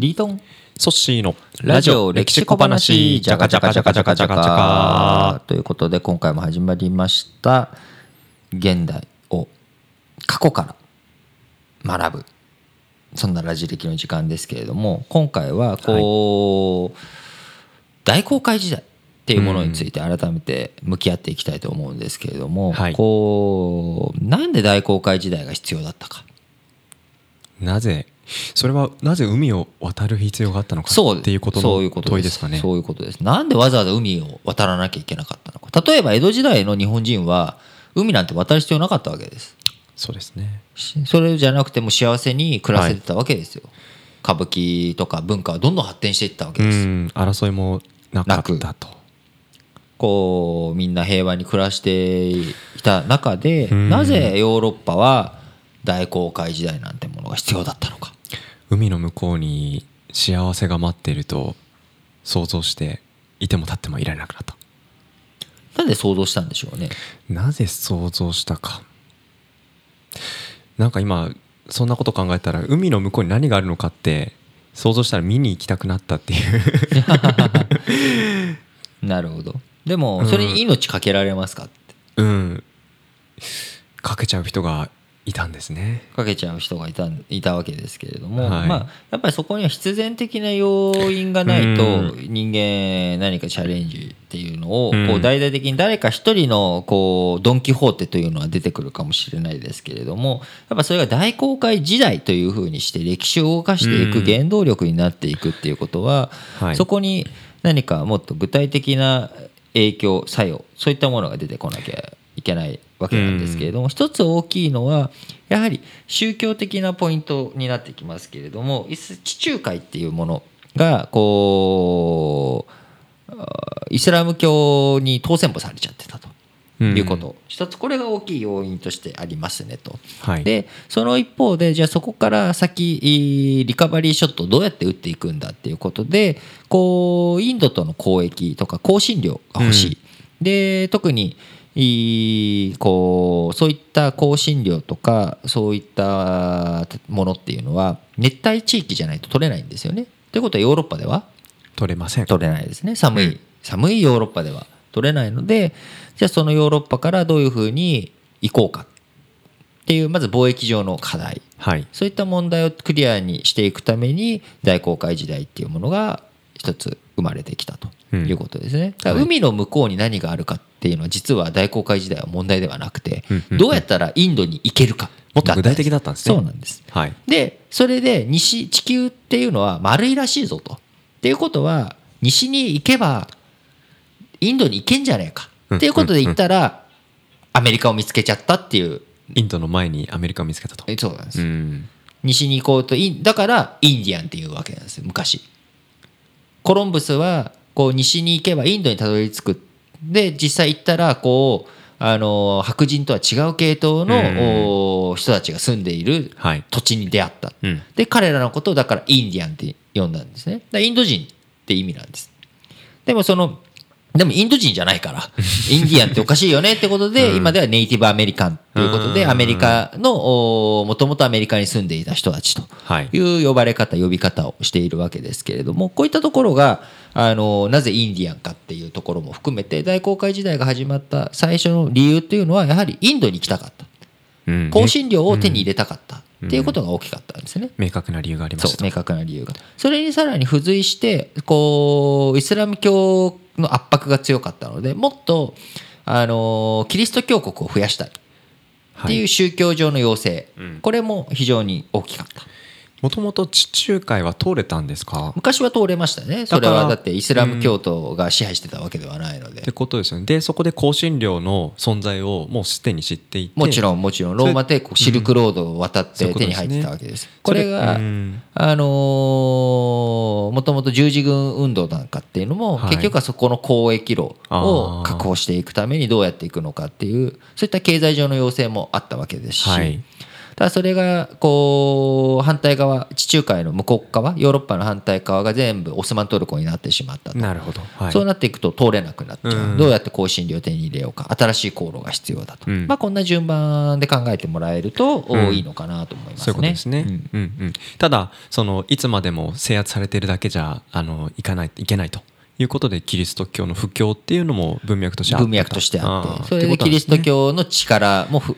リートン？ソッシーのラジオ歴史小話。じゃかじゃかじゃかじゃかじゃかということで今回も始まりました。現代を過去から学ぶ。そんなラジ歴の時間ですけれども今回はこう、大航海時代っていうものについて改めて向き合っていきたいと思うんですけれども、はい。こうなんで大航海時代が必要だったか？なぜそれはなぜ海を渡る必要があったのかそうっていうことの問いですかねそういうことです。なんでわざわざ海を渡らなきゃいけなかったのか。例えば江戸時代の日本人は海なんて渡る必要なかったわけです。そうですねしそれじゃなくても幸せに暮らせてたわけですよ。歌舞伎とか文化はどんどん発展していったわけうです。ん争いもなかったとこうみんな平和に暮らしていた中でうんなぜヨーロッパは大航海時代なんてものが必要だったのか。海の向こうに幸せが待っていると想像していても立ってもいられなくなったなんで想像したんでしょうね。なぜ想像したかなんか今そんなこと考えたら海の向こうに何があるのかって想像したら見に行きたくなったっていう なるほど。でもそれに命かけられますかって。うんかけちゃう人がいたんですね。かけちゃう人がいたいたわけですけれども、はい。まあ、やっぱりそこには必然的な要因がないとう人間何かチャレンジっていうのをうん。こう大々的に誰か一人のこうドン・キホーテというのは出てくるかもしれないですけれどもやっぱそれが大航海時代というふうにして歴史を動かしていくうん原動力になっていくっていうことははい。そこに何かもっと具体的な影響作用そういったものが出てこなきゃいけないわけなんですけれども、一つ大きいのはやはり宗教的なポイントになってきますけれどもイス地中海っていうものがこうあイスラム教に当選簿されちゃってたということ、一つこれが大きい要因としてありますねと。はい。でその一方でじゃあそこから先いリカバリーショットをどうやって打っていくんだっていうことでこうインドとの交易とか香辛料が欲しい、で特にいこうそういった香辛料とかそういったものっていうのは熱帯地域じゃないと取れないんですよね。ということはヨーロッパでは？取れません。取れないですね。寒い、うん。寒いヨーロッパでは取れないのでじゃあそのヨーロッパからどういうふうに行こうかっていうまず貿易上の課題。はい。そういった問題をクリアにしていくために大航海時代っていうものが一つ生まれてきたということですね。だからはい海の向こうに何があるかっていうのは実は大航海時代は問題ではなくてどうやったらインドに行けるかもっと具体的だったんですねそうなんです。はいでそれで西地球っていうのは丸いらしいぞと。っていうことは西に行けばインドに行けんじゃねえかうんっていうことで言ったらアメリカを見つけちゃったっていうインドの前にアメリカを見つけたとえそうなんです。うん西に行こうとだからインディアンっていうわけなんですよ昔。コロンブスはこう西に行けばインドにたどり着くで実際行ったらこうあの白人とは違う系統のお人たちが住んでいるはい。土地に出会った。うん。で彼らのことをだからインディアンって呼んだんですね。インド人って意味なんです。でもそのでもインド人じゃないから。インディアンっておかしいよねってことで、うん。今ではネイティブアメリカンということでうん。アメリカのもともとアメリカに住んでいた人たちとはい。いう呼ばれ方呼び方をしているわけですけれどもこういったところがあのなぜインディアンかっていうところも含めて大航海時代が始まった最初の理由っていうのはやはりインドに行きたかった。うん。香辛料を手に入れたかったっていうことが大きかったんですね。明確な理由がありまし明確な理由が。それにさらに付随してこうイスラム教の圧迫が強かったのでもっとあのキリスト教国を増やしたいっていう宗教上の要請、うん。これも非常に大きかったもともと地中海は通れたんですか？昔は通れましたね。それはだってイスラム教徒が支配してたわけではないので、ってことですよね。でそこで香辛料の存在をもうすでに知っていて。もちろんもちろん。ローマ帝国シルクロードを渡って手に入ってたわけです。これがうん。あのーもともと十字軍運動なんかっていうのも、はい。結局はそこの交易路を確保していくためにどうやっていくのかっていうそういった経済上の要請もあったわけですし、はい。ただそれがこう反対側地中海の向こう側ヨーロッパの反対側が全部オスマントルコになってしまったと、なるほど、はい、そうなっていくと通れなくなっちゃう、うん。どうやって香辛料を手に入れようか新しい航路が必要だと、うん。まあ、こんな順番で考えてもらえるとうんいいのかなと思いますね。そういうことですね、うんうんうん。ただそのいつまでも制圧されてるだけじゃあのいかないいけないということでキリスト教の布教っていうのも文脈としてあった文脈としてあって。ー。それでキリスト教の力もふ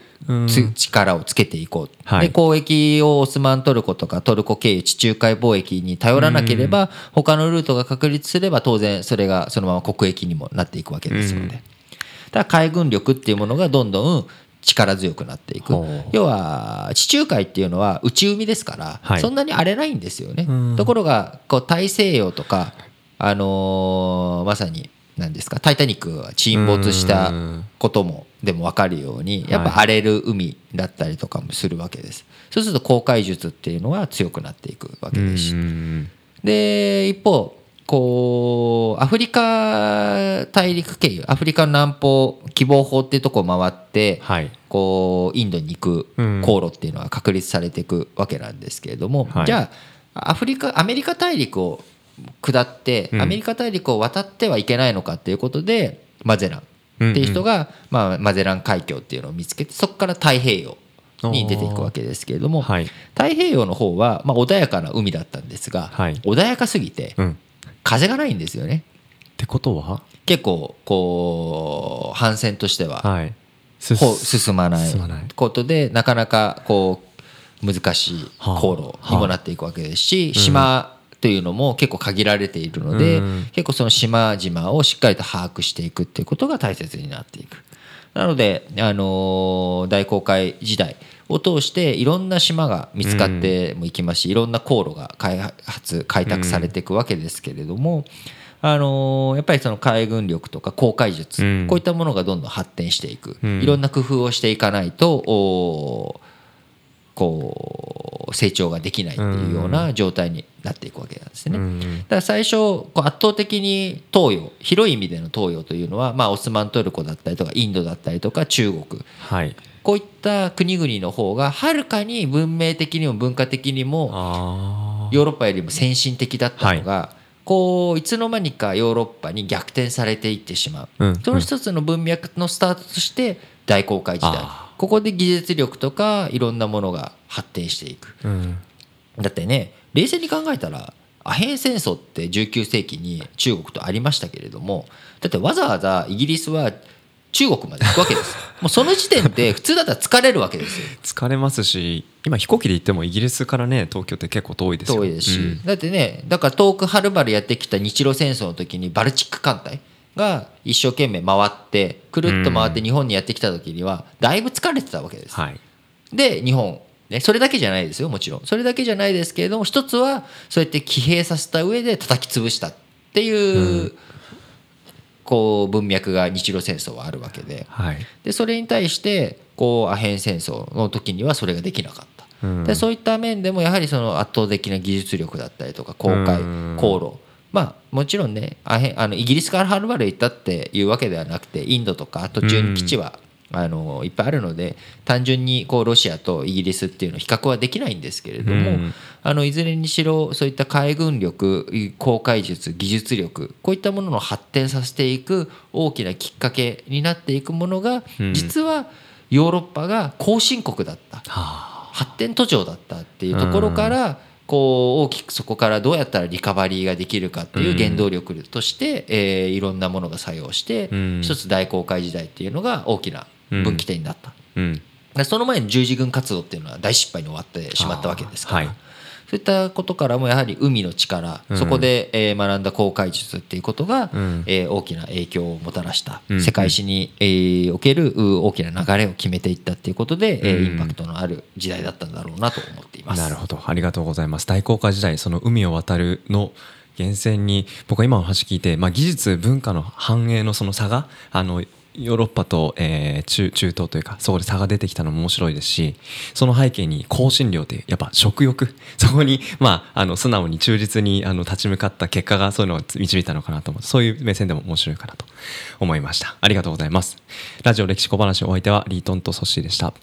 力をつけていこう、はい。で交易をオスマントルコとかトルコ経由地中海貿易に頼らなければ他のルートが確立すれば当然それがそのまま国益にもなっていくわけですので、うん。だから海軍力っていうものがどんどん力強くなっていく。要は地中海っていうのは内海ですから、はい。そんなに荒れないんですよね、うん。ところがこう大西洋とか、あのーまさに何ですか「タイタニック」が沈没したうん。こともでも分かるようにやっぱはい。荒れる海だったりとかもするわけです。そうすると航海術っていうのは強くなっていくわけです。しうんで一方こうアフリカ大陸経由アフリカの南方希望法っていうとこを回ってはい。こうインドに行くうん。航路っていうのは確立されていくわけなんですけれども、はい。じゃあアフリカアメリカ大陸を下ってうん。アメリカ大陸を渡ってはいけないのかっていうことでマゼラン。っていう人が、まあ、マゼラン海峡っていうのを見つけてそこから太平洋に出ていくわけですけれども、はい。太平洋の方は、まあ、穏やかな海だったんですが、はい。穏やかすぎてうん。風がないんですよね。ってことは？結構こう反戦としてははい。進まないことでなかなかこう難しい航路にもなっていくわけですし島というのも結構限られているのでうん。結構その島々をしっかりと把握していくっていうことが大切になっていく。なので、あのー大航海時代を通していろんな島が見つかってもいきますし、いろんな航路が開発開拓されていくわけですけれども、あのーやっぱりその海軍力とか航海術、うん。こういったものがどんどん発展していく、うん。いろんな工夫をしていかないとこう成長ができないっていうような状態になっていくわけなんですね。うんだから最初こう圧倒的に東洋広い意味での東洋というのは、まあ、オスマントルコだったりとかインドだったりとか中国。はい。こういった国々の方がはるかに文明的にも文化的にもあヨーロッパよりも先進的だったのが、こういつの間にかヨーロッパに逆転されていってしまう、うん。その一つの文脈のスタートとして大航海時代。あここで技術力とかいろんなものが発展していく。あうん。だってね冷静に考えたらアヘン戦争って19世紀に中国とありましたけれどもだってわざわざイギリスは中国まで行くわけですよ。もうその時点で普通だったら疲れるわけですよ。疲れますし今飛行機で行ってもイギリスからね東京って結構遠いですよ。遠いですし、うん。だってねだから遠くはるばるやってきた日露戦争の時にバルチック艦隊が一生懸命回ってくるっと回って日本にやってきた時にはだいぶ疲れてたわけです、はい。で日本、ね、それだけじゃないですよもちろん。それだけじゃないですけれども一つはそうやって騎兵させた上で叩き潰したっていう、こう文脈が日露戦争はあるわけで。はい。でそれに対してこうアヘン戦争の時にはそれができなかった。うん。でそういった面でもやはりその圧倒的な技術力だったりとか航海うん。航路まあもちろんねアヘあのイギリスからはるばる行ったっていうわけではなくてインドとか途中に基地はあのいっぱいあるので単純にこうロシアとイギリスっていうの比較はできないんですけれども、うん。あのいずれにしろそういった海軍力航海術技術力こういったものの発展させていく大きなきっかけになっていくものが、うん。実はヨーロッパが後進国だった。はあ。発展途上だったっていうところから、こう大きくそこからどうやったらリカバリーができるかっていう原動力として、えーいろんなものが作用して、うん。一つ大航海時代っていうのが大きな分岐点になった。うん。でその前に十字軍活動っていうのは大失敗に終わってしまったわけですから、そういったことからもやはり海の力、うん。そこで、えー学んだ航海術っていうことが、うん。えー大きな影響をもたらした、うん。世界史に、えーおけるう大きな流れを決めていったっていうことで、えーうん。インパクトのある時代だったんだろうなと思っています。なるほど。ありがとうございます。大航海時代その海を渡るの源泉に僕は今の話聞いて、まあ、技術文化の繁栄のその差があのヨーロッパと、えー中中東というかそこで差が出てきたのも面白いですしその背景に香辛料ってやっぱ食欲。そこに、まあ、あの素直に忠実にあの立ち向かった結果がそういうのを導いたのかなと思ってそういう目線でも面白いかなと思いました。ありがとうございます。ラジオ歴史小話お相手はリートンとソッシーでした。